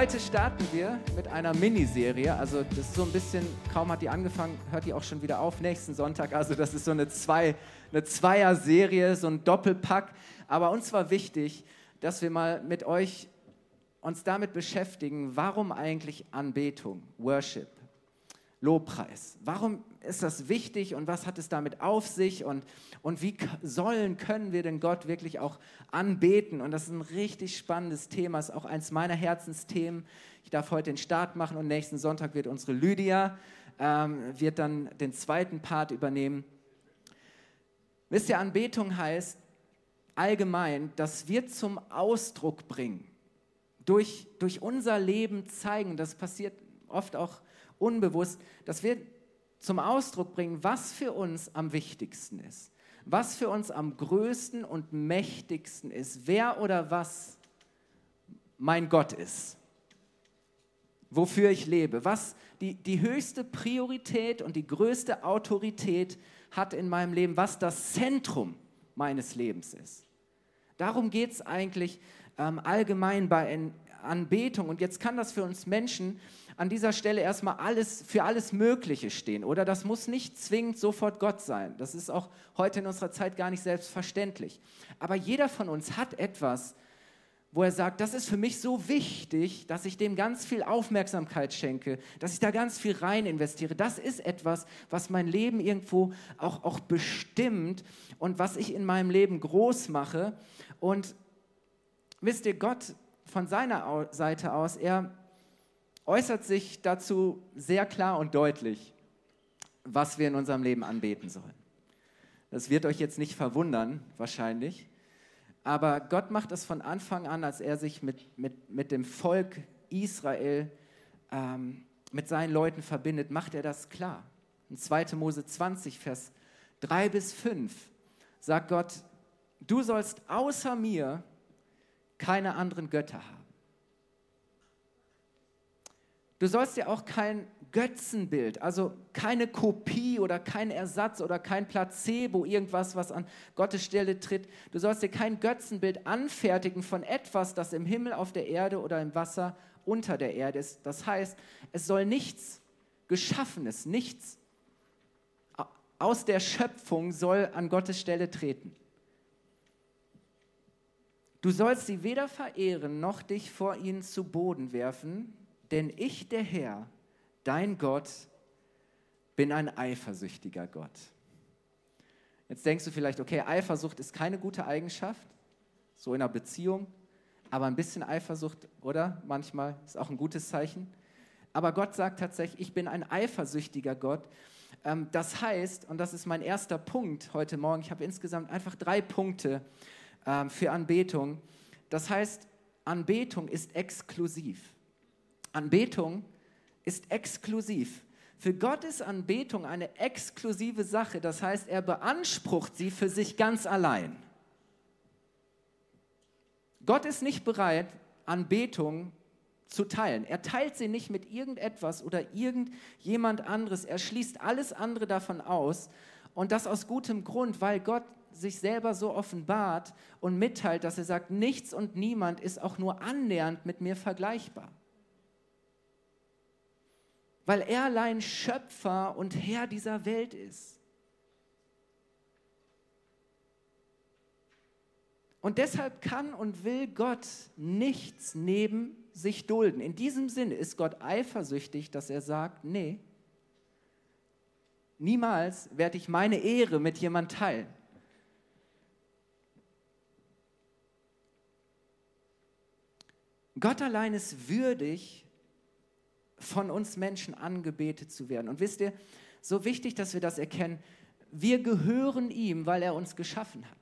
Heute starten wir mit einer Miniserie. Also das ist so ein bisschen, kaum hat die angefangen, hört die auch schon wieder auf nächsten Sonntag. Also das ist so eine, zwei, eine Zweier-Serie, so ein Doppelpack. Aber uns war wichtig, dass wir mal mit euch uns damit beschäftigen, warum eigentlich Anbetung, Worship, Lobpreis. Warum ist das wichtig und was hat es damit auf sich und, und wie sollen, können wir denn Gott wirklich auch anbeten? Und das ist ein richtig spannendes Thema, ist auch eins meiner Herzensthemen. Ich darf heute den Start machen und nächsten Sonntag wird unsere Lydia, ähm, wird dann den zweiten Part übernehmen. Wisst ihr, Anbetung heißt allgemein, dass wir zum Ausdruck bringen, durch, durch unser Leben zeigen, das passiert oft auch unbewusst, dass wir zum Ausdruck bringen, was für uns am wichtigsten ist, was für uns am größten und mächtigsten ist, wer oder was mein Gott ist, wofür ich lebe, was die, die höchste Priorität und die größte Autorität hat in meinem Leben, was das Zentrum meines Lebens ist. Darum geht es eigentlich ähm, allgemein bei Anbetung. Und jetzt kann das für uns Menschen an dieser Stelle erstmal alles für alles Mögliche stehen. Oder das muss nicht zwingend sofort Gott sein. Das ist auch heute in unserer Zeit gar nicht selbstverständlich. Aber jeder von uns hat etwas, wo er sagt, das ist für mich so wichtig, dass ich dem ganz viel Aufmerksamkeit schenke, dass ich da ganz viel rein investiere. Das ist etwas, was mein Leben irgendwo auch, auch bestimmt und was ich in meinem Leben groß mache. Und wisst ihr, Gott von seiner Seite aus, er äußert sich dazu sehr klar und deutlich, was wir in unserem Leben anbeten sollen. Das wird euch jetzt nicht verwundern, wahrscheinlich. Aber Gott macht es von Anfang an, als er sich mit, mit, mit dem Volk Israel, ähm, mit seinen Leuten verbindet, macht er das klar. In 2. Mose 20, Vers 3 bis 5 sagt Gott, du sollst außer mir keine anderen Götter haben. Du sollst dir auch kein Götzenbild, also keine Kopie oder kein Ersatz oder kein Placebo, irgendwas, was an Gottes Stelle tritt. Du sollst dir kein Götzenbild anfertigen von etwas, das im Himmel, auf der Erde oder im Wasser unter der Erde ist. Das heißt, es soll nichts Geschaffenes, nichts aus der Schöpfung soll an Gottes Stelle treten. Du sollst sie weder verehren noch dich vor ihnen zu Boden werfen, denn ich, der Herr, dein Gott, bin ein eifersüchtiger Gott. Jetzt denkst du vielleicht, okay, Eifersucht ist keine gute Eigenschaft, so in einer Beziehung, aber ein bisschen Eifersucht, oder? Manchmal ist auch ein gutes Zeichen. Aber Gott sagt tatsächlich, ich bin ein eifersüchtiger Gott. Ähm, das heißt, und das ist mein erster Punkt heute Morgen, ich habe insgesamt einfach drei Punkte ähm, für Anbetung. Das heißt, Anbetung ist exklusiv. Anbetung ist exklusiv. Für Gott ist Anbetung eine exklusive Sache, das heißt, er beansprucht sie für sich ganz allein. Gott ist nicht bereit, Anbetung zu teilen. Er teilt sie nicht mit irgendetwas oder irgendjemand anderes. Er schließt alles andere davon aus und das aus gutem Grund, weil Gott sich selber so offenbart und mitteilt, dass er sagt, nichts und niemand ist auch nur annähernd mit mir vergleichbar weil er allein Schöpfer und Herr dieser Welt ist. Und deshalb kann und will Gott nichts neben sich dulden. In diesem Sinne ist Gott eifersüchtig, dass er sagt, nee, niemals werde ich meine Ehre mit jemand teilen. Gott allein ist würdig, von uns Menschen angebetet zu werden. Und wisst ihr, so wichtig, dass wir das erkennen, wir gehören ihm, weil er uns geschaffen hat.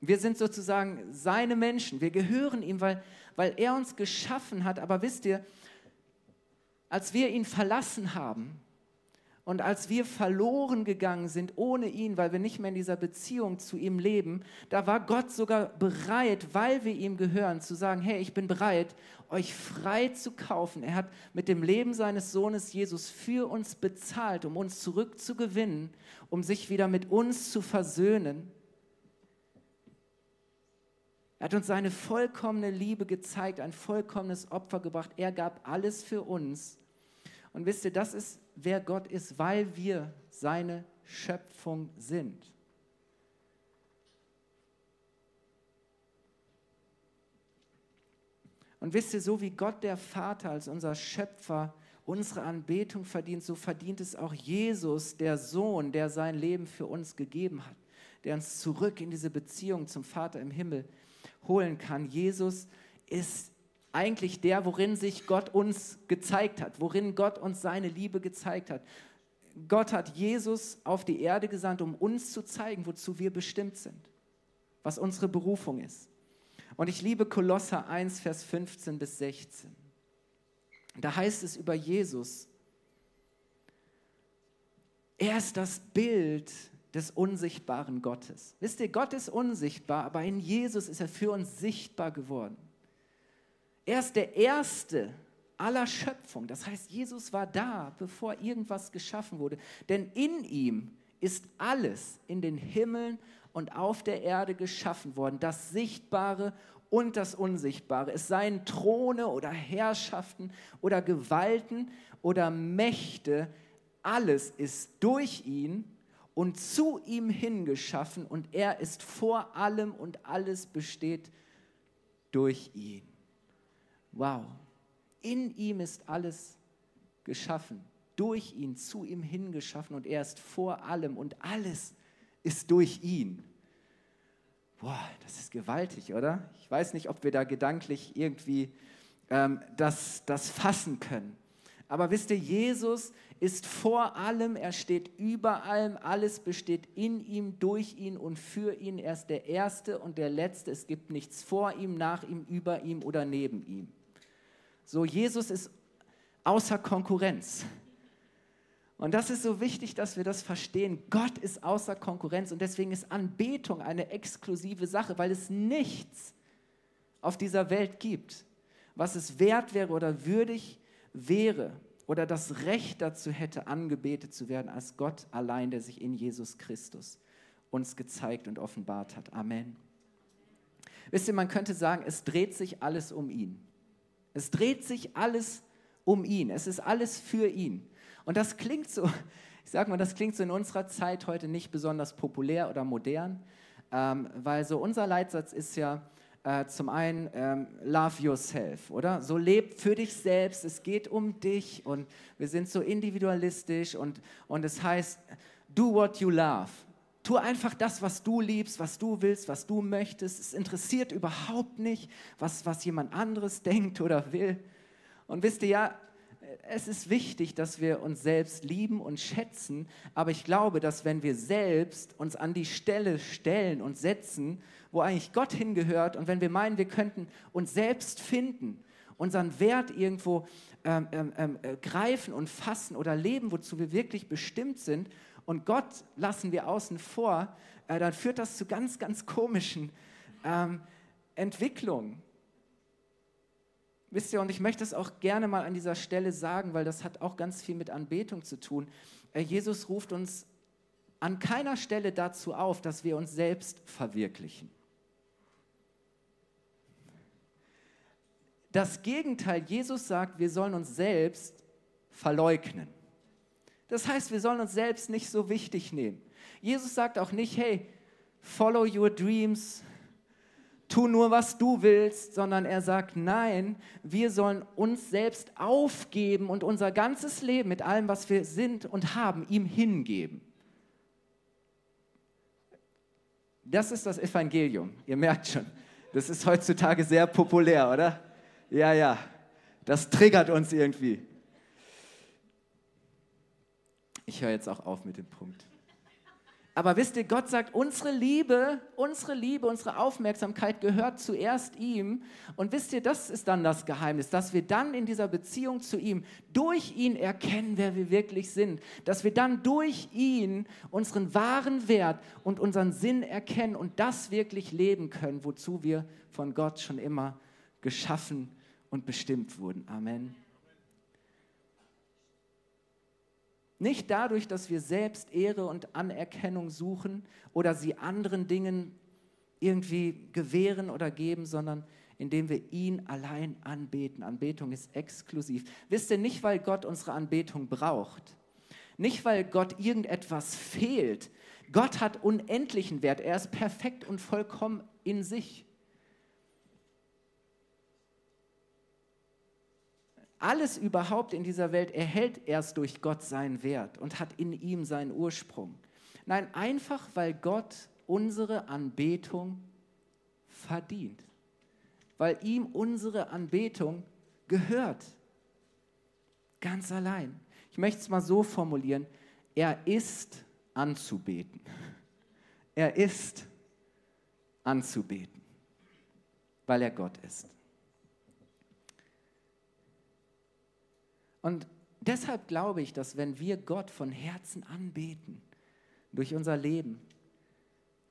Wir sind sozusagen seine Menschen. Wir gehören ihm, weil, weil er uns geschaffen hat. Aber wisst ihr, als wir ihn verlassen haben Und als wir verloren gegangen sind ohne ihn, weil wir nicht mehr in dieser Beziehung zu ihm leben, da war Gott sogar bereit, weil wir ihm gehören, zu sagen, hey, ich bin bereit, euch frei zu kaufen. Er hat mit dem Leben seines Sohnes Jesus für uns bezahlt, um uns zurückzugewinnen, um sich wieder mit uns zu versöhnen. Er hat uns seine vollkommene Liebe gezeigt, ein vollkommenes Opfer gebracht. Er gab alles für uns. Und wisst ihr, das ist, wer Gott ist, weil wir seine Schöpfung sind. Und wisst ihr, so wie Gott der Vater als unser Schöpfer unsere Anbetung verdient, so verdient es auch Jesus, der Sohn, der sein Leben für uns gegeben hat, der uns zurück in diese Beziehung zum Vater im Himmel holen kann. Jesus ist eigentlich der, worin sich Gott uns gezeigt hat, worin Gott uns seine Liebe gezeigt hat. Gott hat Jesus auf die Erde gesandt, um uns zu zeigen, wozu wir bestimmt sind, was unsere Berufung ist. Und ich liebe Kolosser 1, Vers 15 bis 16. Da heißt es über Jesus, er ist das Bild des unsichtbaren Gottes. Wisst ihr, Gott ist unsichtbar, aber in Jesus ist er für uns sichtbar geworden. Er ist der Erste aller Schöpfung. Das heißt, Jesus war da, bevor irgendwas geschaffen wurde. Denn in ihm ist alles in den Himmeln und auf der Erde geschaffen worden, das Sichtbare und das Unsichtbare. Es seien Throne oder Herrschaften oder Gewalten oder Mächte, alles ist durch ihn und zu ihm hingeschaffen und er ist vor allem und alles besteht durch ihn. Wow, in ihm ist alles geschaffen, durch ihn, zu ihm hingeschaffen und er ist vor allem und alles ist durch ihn. Boah, das ist gewaltig, oder? Ich weiß nicht, ob wir da gedanklich irgendwie ähm, das, das fassen können. Aber wisst ihr, Jesus ist vor allem, er steht über allem, alles besteht in ihm, durch ihn und für ihn. Er ist der Erste und der Letzte. Es gibt nichts vor ihm, nach ihm, über ihm oder neben ihm. So, Jesus ist außer Konkurrenz. Und das ist so wichtig, dass wir das verstehen. Gott ist außer Konkurrenz und deswegen ist Anbetung eine exklusive Sache, weil es nichts auf dieser Welt gibt, was es wert wäre oder würdig wäre oder das Recht dazu hätte, angebetet zu werden, als Gott allein, der sich in Jesus Christus uns gezeigt und offenbart hat. Amen. Wisst ihr, man könnte sagen, es dreht sich alles um ihn. Es dreht sich alles um ihn. Es ist alles für ihn. Und das klingt so, ich sage mal, das klingt so in unserer Zeit heute nicht besonders populär oder modern, ähm, weil so unser Leitsatz ist ja äh, zum einen ähm, Love Yourself, oder? So leb für dich selbst, es geht um dich und wir sind so individualistisch und, und es heißt, do what you love. Tu einfach das, was du liebst, was du willst, was du möchtest. Es interessiert überhaupt nicht, was, was jemand anderes denkt oder will. Und wisst ihr ja, es ist wichtig, dass wir uns selbst lieben und schätzen, aber ich glaube, dass wenn wir selbst uns an die Stelle stellen und setzen, wo eigentlich Gott hingehört und wenn wir meinen, wir könnten uns selbst finden, unseren Wert irgendwo ähm, ähm, ähm äh, greifen und fassen oder leben, wozu wir wirklich bestimmt sind und Gott lassen wir außen vor, äh, dann führt das zu ganz, ganz komischen ähm, Entwicklungen. Wisst ihr, und ich möchte es auch gerne mal an dieser Stelle sagen, weil das hat auch ganz viel mit Anbetung zu tun. Äh, Jesus ruft uns an keiner Stelle dazu auf, dass wir uns selbst verwirklichen. Das Gegenteil, Jesus sagt, wir sollen uns selbst verleugnen. Das heißt, wir sollen uns selbst nicht so wichtig nehmen. Jesus sagt auch nicht, hey, follow your dreams, tu nur, was du willst, sondern er sagt, nein, wir sollen uns selbst aufgeben und unser ganzes Leben mit allem, was wir sind und haben, ihm hingeben. Das ist das Evangelium. Ihr merkt schon, das ist heutzutage sehr populär, oder? Ja, ja, das triggert uns irgendwie. Ich höre jetzt auch auf mit dem Punkt. Aber wisst ihr, Gott sagt, unsere Liebe, unsere Liebe, unsere Aufmerksamkeit gehört zuerst ihm. Und wisst ihr, das ist dann das Geheimnis, dass wir dann in dieser Beziehung zu ihm durch ihn erkennen, wer wir wirklich sind. Dass wir dann durch ihn unseren wahren Wert und unseren Sinn erkennen und das wirklich leben können, wozu wir von Gott schon immer geschaffen und bestimmt wurden. Amen. Nicht dadurch, dass wir selbst Ehre und Anerkennung suchen oder sie anderen Dingen irgendwie gewähren oder geben, sondern indem wir ihn allein anbeten. Anbetung ist exklusiv. Wisst ihr, nicht weil Gott unsere Anbetung braucht, nicht weil Gott irgendetwas fehlt. Gott hat unendlichen Wert. Er ist perfekt und vollkommen in sich. Alles überhaupt in dieser Welt erhält erst durch Gott seinen Wert und hat in ihm seinen Ursprung. Nein, einfach weil Gott unsere Anbetung verdient. Weil ihm unsere Anbetung gehört. Ganz allein. Ich möchte es mal so formulieren. Er ist anzubeten. Er ist anzubeten, weil er Gott ist. Und deshalb glaube ich, dass wenn wir Gott von Herzen anbeten, durch unser Leben,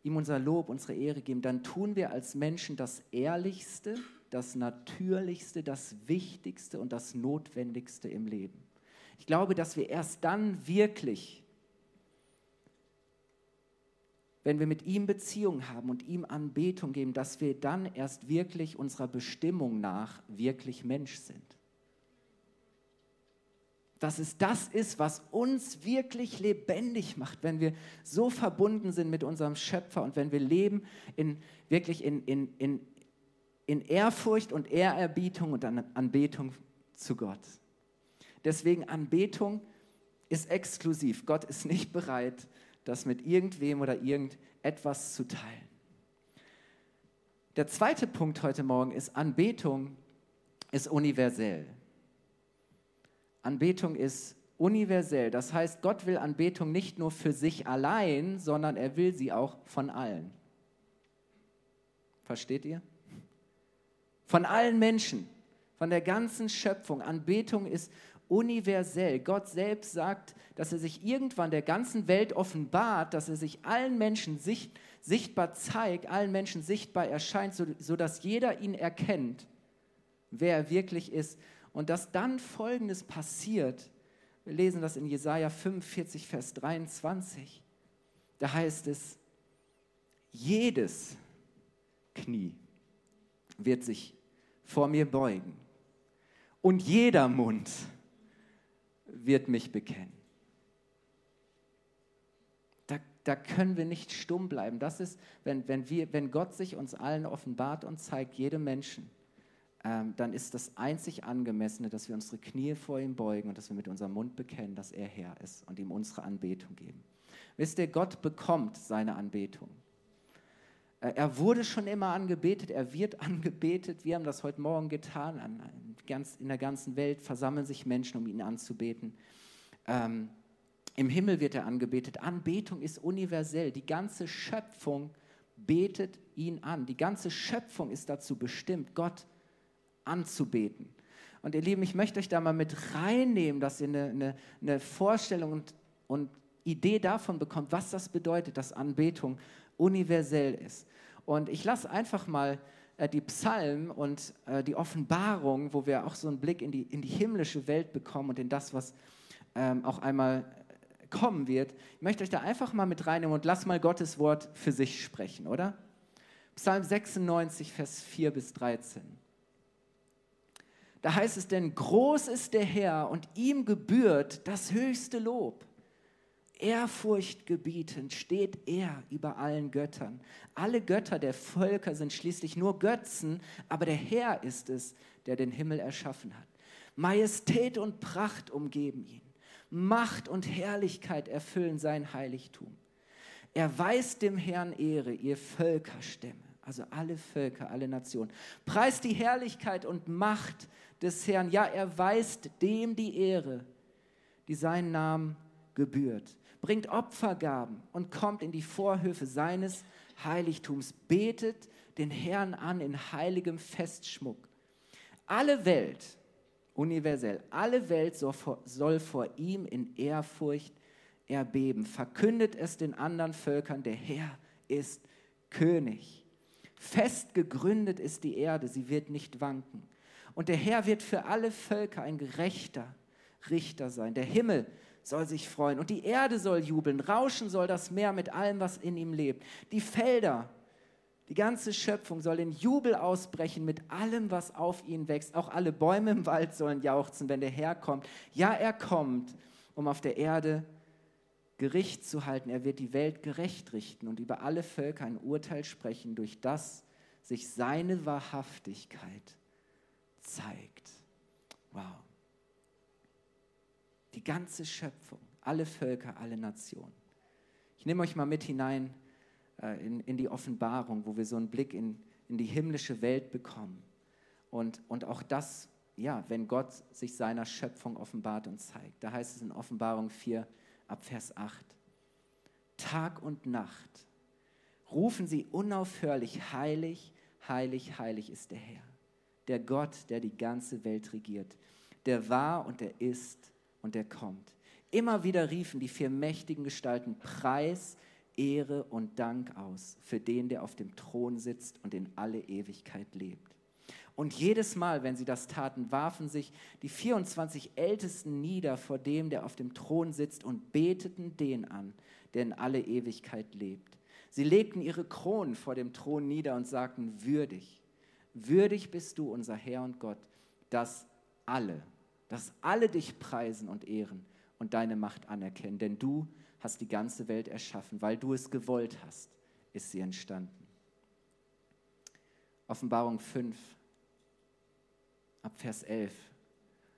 ihm unser Lob, unsere Ehre geben, dann tun wir als Menschen das Ehrlichste, das Natürlichste, das Wichtigste und das Notwendigste im Leben. Ich glaube, dass wir erst dann wirklich, wenn wir mit ihm Beziehung haben und ihm Anbetung geben, dass wir dann erst wirklich unserer Bestimmung nach wirklich Mensch sind dass es das ist, was uns wirklich lebendig macht, wenn wir so verbunden sind mit unserem Schöpfer und wenn wir leben in, wirklich in, in, in, in Ehrfurcht und Ehrerbietung und Anbetung zu Gott. Deswegen Anbetung ist exklusiv. Gott ist nicht bereit, das mit irgendwem oder irgendetwas zu teilen. Der zweite Punkt heute Morgen ist, Anbetung ist universell. Anbetung ist universell. Das heißt, Gott will Anbetung nicht nur für sich allein, sondern er will sie auch von allen. Versteht ihr? Von allen Menschen, von der ganzen Schöpfung. Anbetung ist universell. Gott selbst sagt, dass er sich irgendwann der ganzen Welt offenbart, dass er sich allen Menschen sicht, sichtbar zeigt, allen Menschen sichtbar erscheint, sodass so jeder ihn erkennt, wer er wirklich ist und dass dann Folgendes passiert. Wir lesen das in Jesaja 45, Vers 23. Da heißt es: Jedes Knie wird sich vor mir beugen und jeder Mund wird mich bekennen. Da, da können wir nicht stumm bleiben. Das ist, wenn, wenn, wir, wenn Gott sich uns allen offenbart und zeigt, jedem Menschen ähm, dann ist das einzig Angemessene, dass wir unsere Knie vor ihm beugen und dass wir mit unserem Mund bekennen, dass er Herr ist und ihm unsere Anbetung geben. Wisst ihr, Gott bekommt seine Anbetung. Äh, er wurde schon immer angebetet, er wird angebetet. Wir haben das heute Morgen getan. In der ganzen Welt versammeln sich Menschen, um ihn anzubeten. Ähm, Im Himmel wird er angebetet. Anbetung ist universell. Die ganze Schöpfung betet ihn an. Die ganze Schöpfung ist dazu bestimmt, Gott anzubeten. Und ihr Lieben, ich möchte euch da mal mit reinnehmen, dass ihr eine, eine, eine Vorstellung und, und Idee davon bekommt, was das bedeutet, dass Anbetung universell ist. Und ich lasse einfach mal äh, die Psalmen und äh, die Offenbarung, wo wir auch so einen Blick in die, in die himmlische Welt bekommen und in das, was ähm, auch einmal kommen wird. Ich möchte euch da einfach mal mit reinnehmen und lass mal Gottes Wort für sich sprechen, oder? Psalm 96, Vers 4 bis 13. Da heißt es denn, groß ist der Herr und ihm gebührt das höchste Lob. Ehrfurchtgebietend steht er über allen Göttern. Alle Götter der Völker sind schließlich nur Götzen, aber der Herr ist es, der den Himmel erschaffen hat. Majestät und Pracht umgeben ihn. Macht und Herrlichkeit erfüllen sein Heiligtum. Er weist dem Herrn Ehre, ihr Völkerstämme, also alle Völker, alle Nationen. Preist die Herrlichkeit und Macht des Herrn. Ja, er weist dem die Ehre, die seinen Namen gebührt. bringt Opfergaben und kommt in die Vorhöfe seines Heiligtums, betet den Herrn an in heiligem Festschmuck. Alle Welt, universell, alle Welt soll vor, soll vor ihm in Ehrfurcht erbeben. Verkündet es den anderen Völkern, der Herr ist König. Fest gegründet ist die Erde, sie wird nicht wanken. Und der Herr wird für alle Völker ein gerechter Richter sein. Der Himmel soll sich freuen und die Erde soll jubeln. Rauschen soll das Meer mit allem, was in ihm lebt. Die Felder, die ganze Schöpfung soll in Jubel ausbrechen mit allem, was auf ihnen wächst. Auch alle Bäume im Wald sollen jauchzen, wenn der Herr kommt. Ja, er kommt, um auf der Erde Gericht zu halten. Er wird die Welt gerecht richten und über alle Völker ein Urteil sprechen, durch das sich seine Wahrhaftigkeit zeigt. Wow. Die ganze Schöpfung, alle Völker, alle Nationen. Ich nehme euch mal mit hinein äh, in, in die Offenbarung, wo wir so einen Blick in, in die himmlische Welt bekommen. Und, und auch das, ja, wenn Gott sich seiner Schöpfung offenbart und zeigt. Da heißt es in Offenbarung 4, ab Vers 8. Tag und Nacht rufen sie unaufhörlich, heilig, heilig, heilig ist der Herr, der Gott, der die ganze Welt regiert, der war und der ist und der kommt. Immer wieder riefen die vier mächtigen Gestalten Preis, Ehre und Dank aus für den, der auf dem Thron sitzt und in alle Ewigkeit lebt. Und jedes Mal, wenn sie das taten, warfen sich die 24 Ältesten nieder vor dem, der auf dem Thron sitzt und beteten den an, der in alle Ewigkeit lebt. Sie legten ihre Kronen vor dem Thron nieder und sagten, würdig, würdig bist du, unser Herr und Gott, dass alle, dass alle dich preisen und ehren und deine Macht anerkennen, denn du hast die ganze Welt erschaffen, weil du es gewollt hast, ist sie entstanden. Offenbarung 5, ab Vers 11.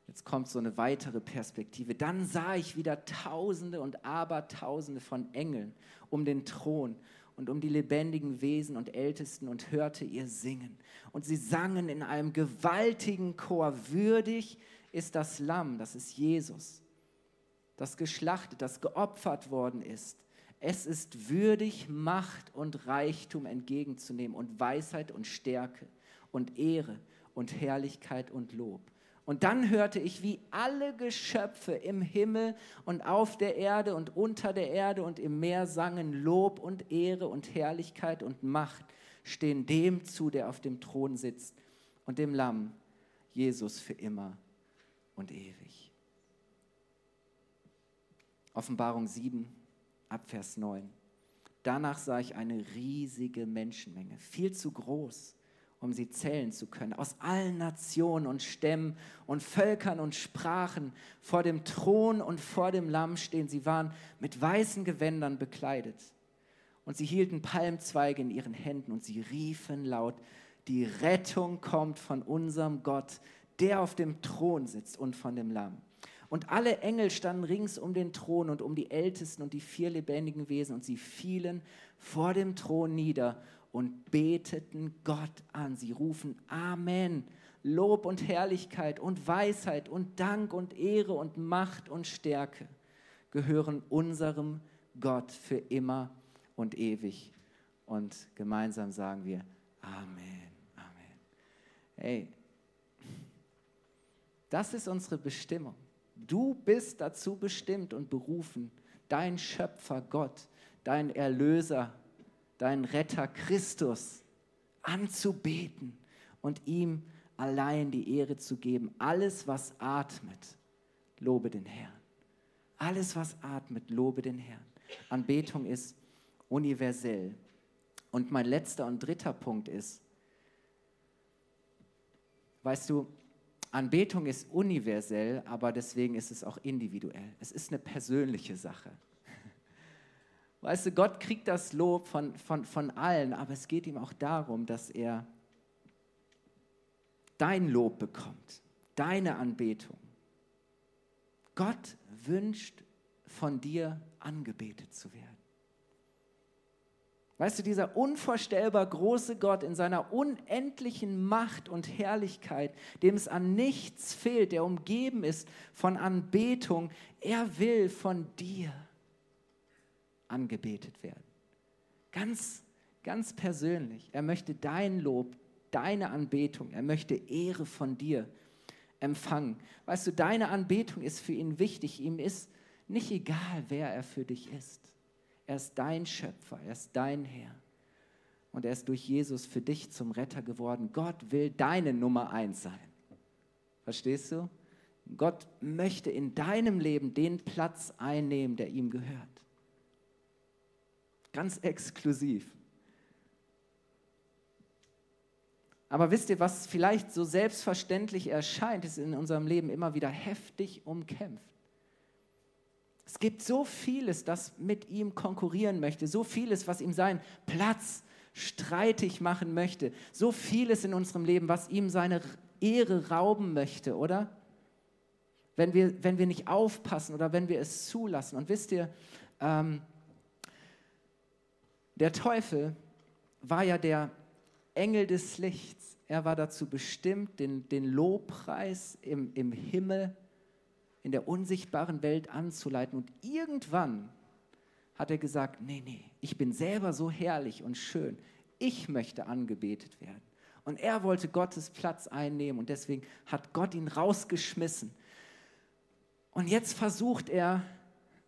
Jetzt kommt so eine weitere Perspektive. Dann sah ich wieder Tausende und Abertausende von Engeln um den Thron und um die lebendigen Wesen und Ältesten und hörte ihr singen. Und sie sangen in einem gewaltigen Chor, würdig ist das Lamm, das ist Jesus, das geschlachtet, das geopfert worden ist. Es ist würdig, Macht und Reichtum entgegenzunehmen und Weisheit und Stärke und Ehre und Herrlichkeit und Lob. Und dann hörte ich, wie alle Geschöpfe im Himmel und auf der Erde und unter der Erde und im Meer sangen, Lob und Ehre und Herrlichkeit und Macht stehen dem zu, der auf dem Thron sitzt und dem Lamm, Jesus für immer und ewig. Offenbarung 7, Abvers 9. Danach sah ich eine riesige Menschenmenge, viel zu groß um sie zählen zu können. Aus allen Nationen und Stämmen und Völkern und Sprachen vor dem Thron und vor dem Lamm stehen. Sie waren mit weißen Gewändern bekleidet. Und sie hielten Palmzweige in ihren Händen und sie riefen laut, die Rettung kommt von unserem Gott, der auf dem Thron sitzt und von dem Lamm. Und alle Engel standen rings um den Thron und um die Ältesten und die vier lebendigen Wesen und sie fielen vor dem Thron nieder und beteten Gott an. Sie rufen Amen. Lob und Herrlichkeit und Weisheit und Dank und Ehre und Macht und Stärke gehören unserem Gott für immer und ewig. Und gemeinsam sagen wir Amen. Amen. Hey, das ist unsere Bestimmung. Du bist dazu bestimmt und berufen, dein Schöpfer Gott, dein Erlöser deinen Retter Christus anzubeten und ihm allein die Ehre zu geben. Alles, was atmet, lobe den Herrn. Alles, was atmet, lobe den Herrn. Anbetung ist universell. Und mein letzter und dritter Punkt ist, weißt du, Anbetung ist universell, aber deswegen ist es auch individuell. Es ist eine persönliche Sache. Weißt du, Gott kriegt das Lob von, von, von allen, aber es geht ihm auch darum, dass er dein Lob bekommt, deine Anbetung. Gott wünscht von dir angebetet zu werden. Weißt du, dieser unvorstellbar große Gott in seiner unendlichen Macht und Herrlichkeit, dem es an nichts fehlt, der umgeben ist von Anbetung, er will von dir angebetet werden. Ganz, ganz persönlich. Er möchte dein Lob, deine Anbetung. Er möchte Ehre von dir empfangen. Weißt du, deine Anbetung ist für ihn wichtig. Ihm ist nicht egal, wer er für dich ist. Er ist dein Schöpfer, er ist dein Herr. Und er ist durch Jesus für dich zum Retter geworden. Gott will deine Nummer eins sein. Verstehst du? Gott möchte in deinem Leben den Platz einnehmen, der ihm gehört. Ganz exklusiv. Aber wisst ihr, was vielleicht so selbstverständlich erscheint, ist in unserem Leben immer wieder heftig umkämpft. Es gibt so vieles, das mit ihm konkurrieren möchte, so vieles, was ihm seinen Platz streitig machen möchte, so vieles in unserem Leben, was ihm seine Ehre rauben möchte, oder? Wenn wir, wenn wir nicht aufpassen oder wenn wir es zulassen. Und wisst ihr, ähm, der Teufel war ja der Engel des Lichts. Er war dazu bestimmt, den, den Lobpreis im, im Himmel, in der unsichtbaren Welt anzuleiten. Und irgendwann hat er gesagt, nee, nee, ich bin selber so herrlich und schön. Ich möchte angebetet werden. Und er wollte Gottes Platz einnehmen und deswegen hat Gott ihn rausgeschmissen. Und jetzt versucht er,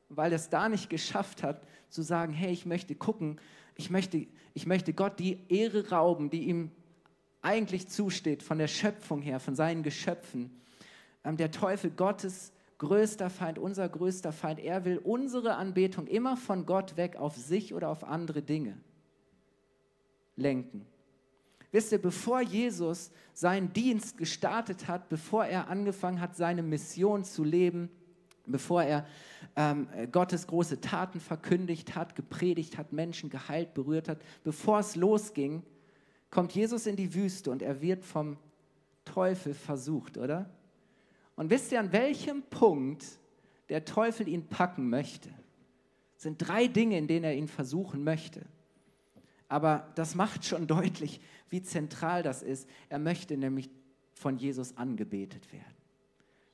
weil er es da nicht geschafft hat, zu sagen, hey, ich möchte gucken, ich möchte, ich möchte Gott die Ehre rauben, die ihm eigentlich zusteht, von der Schöpfung her, von seinen Geschöpfen. Ähm, der Teufel, Gottes größter Feind, unser größter Feind, er will unsere Anbetung immer von Gott weg auf sich oder auf andere Dinge lenken. Wisst ihr, bevor Jesus seinen Dienst gestartet hat, bevor er angefangen hat, seine Mission zu leben, bevor er ähm, Gottes große Taten verkündigt hat, gepredigt hat, Menschen geheilt, berührt hat, bevor es losging, kommt Jesus in die Wüste und er wird vom Teufel versucht, oder? Und wisst ihr, an welchem Punkt der Teufel ihn packen möchte? Es sind drei Dinge, in denen er ihn versuchen möchte. Aber das macht schon deutlich, wie zentral das ist. Er möchte nämlich von Jesus angebetet werden.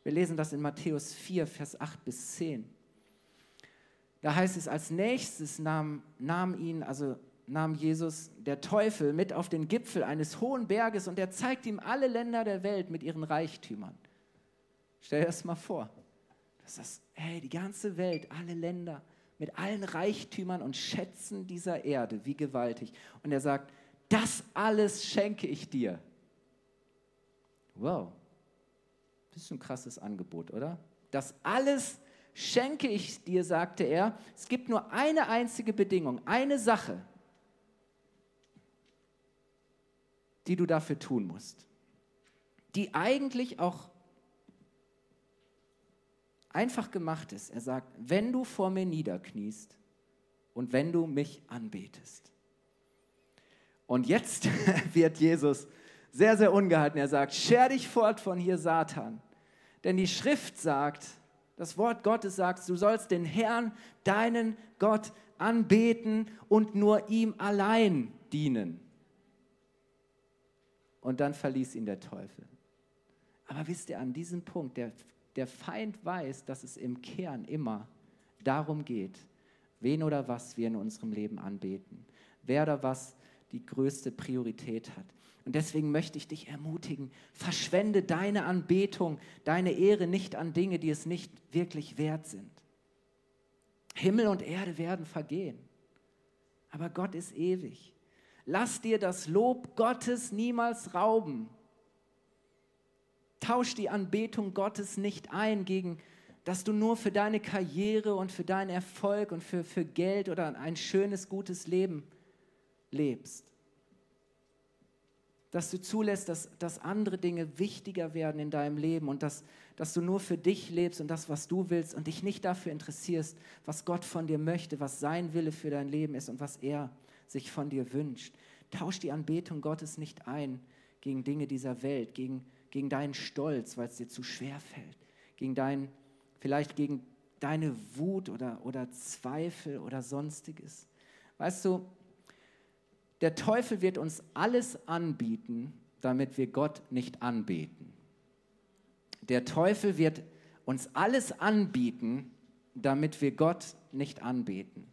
Wir lesen das in Matthäus 4, Vers 8 bis 10. Da heißt es, als nächstes nahm, nahm ihn, also nahm Jesus der Teufel mit auf den Gipfel eines hohen Berges und er zeigt ihm alle Länder der Welt mit ihren Reichtümern. Stell dir das mal vor. Das ist, hey, die ganze Welt, alle Länder mit allen Reichtümern und Schätzen dieser Erde, wie gewaltig. Und er sagt, das alles schenke ich dir. Wow, das ist ein krasses Angebot, oder? Das alles schenke ich dir, sagte er. Es gibt nur eine einzige Bedingung, eine Sache, die du dafür tun musst, die eigentlich auch einfach gemacht ist. Er sagt, wenn du vor mir niederkniest und wenn du mich anbetest. Und jetzt wird Jesus sehr, sehr ungehalten. Er sagt, scher dich fort von hier, Satan. Denn die Schrift sagt, das Wort Gottes sagt, du sollst den Herrn, deinen Gott, anbeten und nur ihm allein dienen. Und dann verließ ihn der Teufel. Aber wisst ihr, an diesem Punkt, der, der Feind weiß, dass es im Kern immer darum geht, wen oder was wir in unserem Leben anbeten, wer oder was die größte Priorität hat. Und deswegen möchte ich dich ermutigen, verschwende deine Anbetung, deine Ehre nicht an Dinge, die es nicht wirklich wert sind. Himmel und Erde werden vergehen, aber Gott ist ewig. Lass dir das Lob Gottes niemals rauben. Tausch die Anbetung Gottes nicht ein gegen, dass du nur für deine Karriere und für deinen Erfolg und für, für Geld oder ein schönes, gutes Leben lebst dass du zulässt, dass, dass andere Dinge wichtiger werden in deinem Leben und dass, dass du nur für dich lebst und das, was du willst und dich nicht dafür interessierst, was Gott von dir möchte, was sein Wille für dein Leben ist und was er sich von dir wünscht. Tausch die Anbetung Gottes nicht ein gegen Dinge dieser Welt, gegen, gegen deinen Stolz, weil es dir zu schwer fällt, gegen dein, vielleicht gegen deine Wut oder, oder Zweifel oder sonstiges. Weißt du, der Teufel wird uns alles anbieten, damit wir Gott nicht anbeten. Der Teufel wird uns alles anbieten, damit wir Gott nicht anbeten.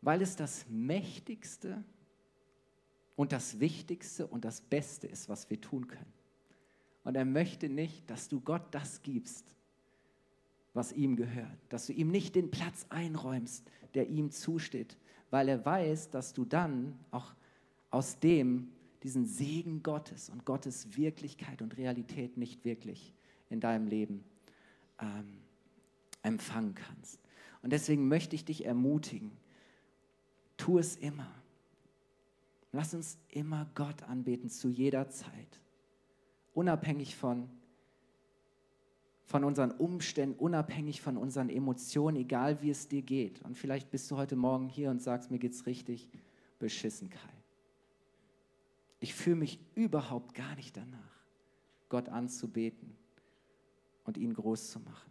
Weil es das Mächtigste und das Wichtigste und das Beste ist, was wir tun können. Und er möchte nicht, dass du Gott das gibst, was ihm gehört, dass du ihm nicht den Platz einräumst, der ihm zusteht, weil er weiß, dass du dann auch aus dem diesen Segen Gottes und Gottes Wirklichkeit und Realität nicht wirklich in deinem Leben ähm, empfangen kannst. Und deswegen möchte ich dich ermutigen, tu es immer. Lass uns immer Gott anbeten zu jeder Zeit, unabhängig von, von unseren Umständen, unabhängig von unseren Emotionen, egal wie es dir geht. Und vielleicht bist du heute Morgen hier und sagst, mir geht es richtig beschissen, Kai. Ich fühle mich überhaupt gar nicht danach, Gott anzubeten und ihn groß zu machen.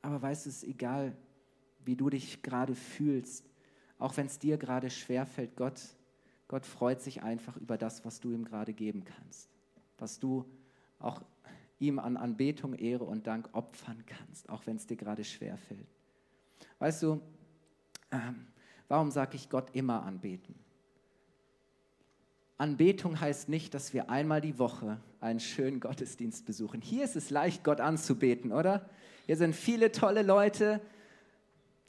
Aber weißt du, es ist egal, wie du dich gerade fühlst, auch wenn es dir gerade schwerfällt, Gott, Gott freut sich einfach über das, was du ihm gerade geben kannst, was du auch ihm an Anbetung, Ehre und Dank opfern kannst, auch wenn es dir gerade schwerfällt. Weißt du, ähm, warum sage ich Gott immer anbeten? Anbetung heißt nicht, dass wir einmal die Woche einen schönen Gottesdienst besuchen. Hier ist es leicht, Gott anzubeten, oder? Hier sind viele tolle Leute,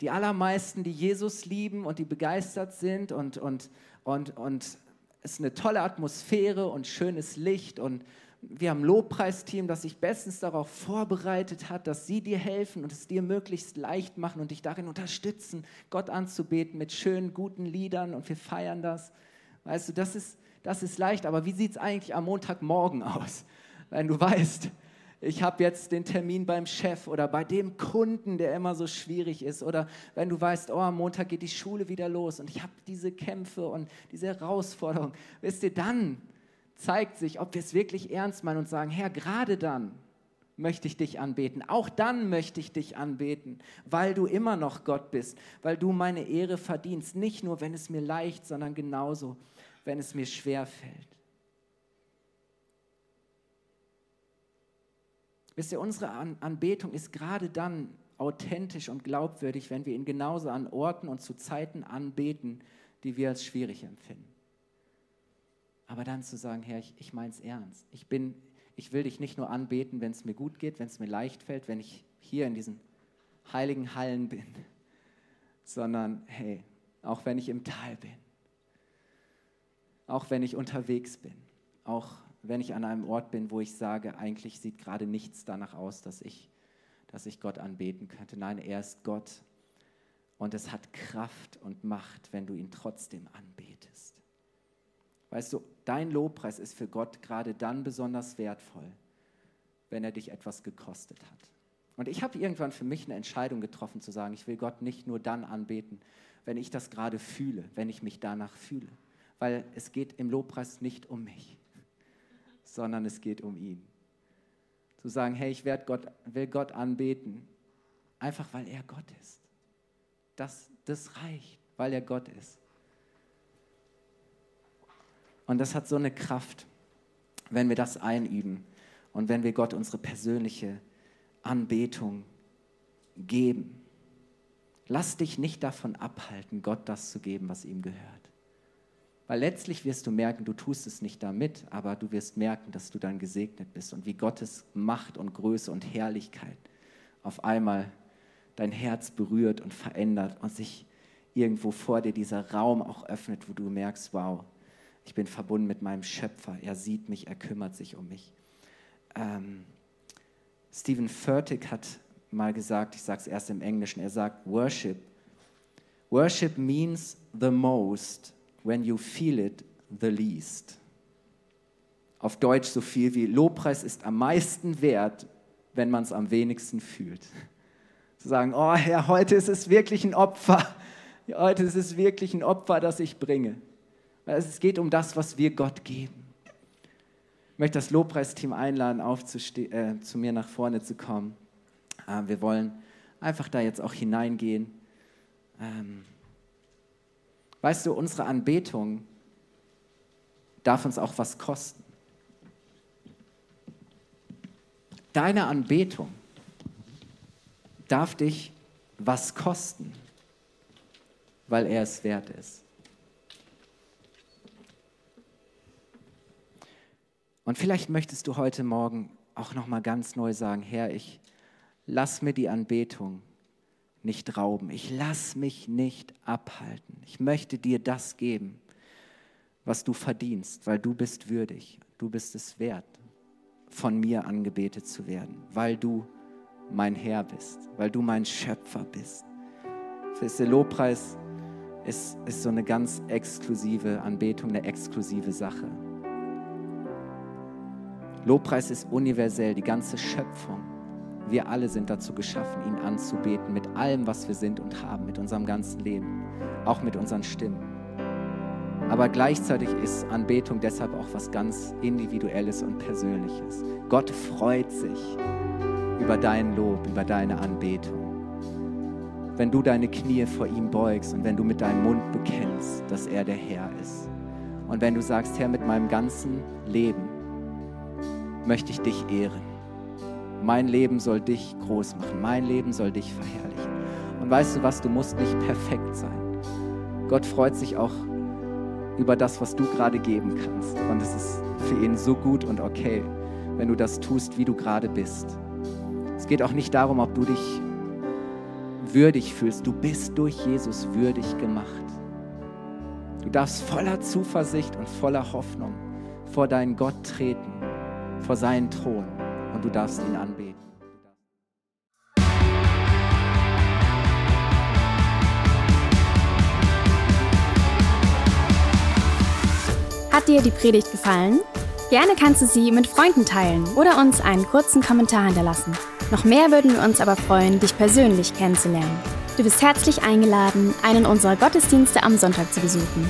die allermeisten, die Jesus lieben und die begeistert sind und, und, und, und ist eine tolle Atmosphäre und schönes Licht und wir haben ein Lobpreisteam, das sich bestens darauf vorbereitet hat, dass sie dir helfen und es dir möglichst leicht machen und dich darin unterstützen, Gott anzubeten mit schönen, guten Liedern und wir feiern das. Weißt du, das ist, das ist leicht, aber wie sieht es eigentlich am Montagmorgen aus? Wenn du weißt, ich habe jetzt den Termin beim Chef oder bei dem Kunden, der immer so schwierig ist. Oder wenn du weißt, oh, am Montag geht die Schule wieder los und ich habe diese Kämpfe und diese Herausforderung. Wisst ihr, dann zeigt sich, ob wir es wirklich ernst meinen und sagen, Herr, gerade dann möchte ich dich anbeten. Auch dann möchte ich dich anbeten, weil du immer noch Gott bist, weil du meine Ehre verdienst. Nicht nur, wenn es mir leicht, sondern genauso, wenn es mir schwer fällt. Wisst ihr, unsere Anbetung ist gerade dann authentisch und glaubwürdig, wenn wir ihn genauso an Orten und zu Zeiten anbeten, die wir als schwierig empfinden. Aber dann zu sagen, Herr, ich, ich meine es ernst. Ich, bin, ich will dich nicht nur anbeten, wenn es mir gut geht, wenn es mir leicht fällt, wenn ich hier in diesen heiligen Hallen bin, sondern hey, auch wenn ich im Tal bin, auch wenn ich unterwegs bin, auch wenn ich an einem Ort bin, wo ich sage, eigentlich sieht gerade nichts danach aus, dass ich, dass ich Gott anbeten könnte. Nein, er ist Gott und es hat Kraft und Macht, wenn du ihn trotzdem anbetest. Weißt du, dein Lobpreis ist für Gott gerade dann besonders wertvoll, wenn er dich etwas gekostet hat. Und ich habe irgendwann für mich eine Entscheidung getroffen zu sagen, ich will Gott nicht nur dann anbeten, wenn ich das gerade fühle, wenn ich mich danach fühle. Weil es geht im Lobpreis nicht um mich sondern es geht um ihn. Zu sagen, hey, ich Gott, will Gott anbeten, einfach weil er Gott ist. Das, das reicht, weil er Gott ist. Und das hat so eine Kraft, wenn wir das einüben und wenn wir Gott unsere persönliche Anbetung geben. Lass dich nicht davon abhalten, Gott das zu geben, was ihm gehört. Weil letztlich wirst du merken, du tust es nicht damit, aber du wirst merken, dass du dann gesegnet bist und wie Gottes Macht und Größe und Herrlichkeit auf einmal dein Herz berührt und verändert und sich irgendwo vor dir dieser Raum auch öffnet, wo du merkst, wow, ich bin verbunden mit meinem Schöpfer, er sieht mich, er kümmert sich um mich. Ähm, Stephen Furtick hat mal gesagt, ich sage es erst im Englischen, er sagt, Worship. Worship means the most when you feel it the least. Auf Deutsch so viel wie Lobpreis ist am meisten wert, wenn man es am wenigsten fühlt. Zu sagen, oh Herr, heute ist es wirklich ein Opfer. Heute ist es wirklich ein Opfer, das ich bringe. Es geht um das, was wir Gott geben. Ich möchte das Lobpreisteam einladen, äh, zu mir nach vorne zu kommen. Äh, wir wollen einfach da jetzt auch hineingehen. Ähm, Weißt du, unsere Anbetung darf uns auch was kosten. Deine Anbetung darf dich was kosten, weil er es wert ist. Und vielleicht möchtest du heute Morgen auch noch mal ganz neu sagen, Herr, ich lass mir die Anbetung nicht rauben. Ich lass mich nicht abhalten. Ich möchte dir das geben, was du verdienst, weil du bist würdig. Du bist es wert, von mir angebetet zu werden, weil du mein Herr bist, weil du mein Schöpfer bist. Der Lobpreis ist, ist so eine ganz exklusive Anbetung, eine exklusive Sache. Lobpreis ist universell, die ganze Schöpfung. Wir alle sind dazu geschaffen, ihn anzubeten mit allem, was wir sind und haben, mit unserem ganzen Leben, auch mit unseren Stimmen. Aber gleichzeitig ist Anbetung deshalb auch was ganz Individuelles und Persönliches. Gott freut sich über dein Lob, über deine Anbetung. Wenn du deine Knie vor ihm beugst und wenn du mit deinem Mund bekennst, dass er der Herr ist. Und wenn du sagst, Herr, mit meinem ganzen Leben möchte ich dich ehren. Mein Leben soll dich groß machen. Mein Leben soll dich verherrlichen. Und weißt du was, du musst nicht perfekt sein. Gott freut sich auch über das, was du gerade geben kannst. Und es ist für ihn so gut und okay, wenn du das tust, wie du gerade bist. Es geht auch nicht darum, ob du dich würdig fühlst. Du bist durch Jesus würdig gemacht. Du darfst voller Zuversicht und voller Hoffnung vor deinen Gott treten vor seinen Thron und du darfst ihn anbeten. Hat dir die Predigt gefallen? Gerne kannst du sie mit Freunden teilen oder uns einen kurzen Kommentar hinterlassen. Noch mehr würden wir uns aber freuen, dich persönlich kennenzulernen. Du bist herzlich eingeladen, einen unserer Gottesdienste am Sonntag zu besuchen.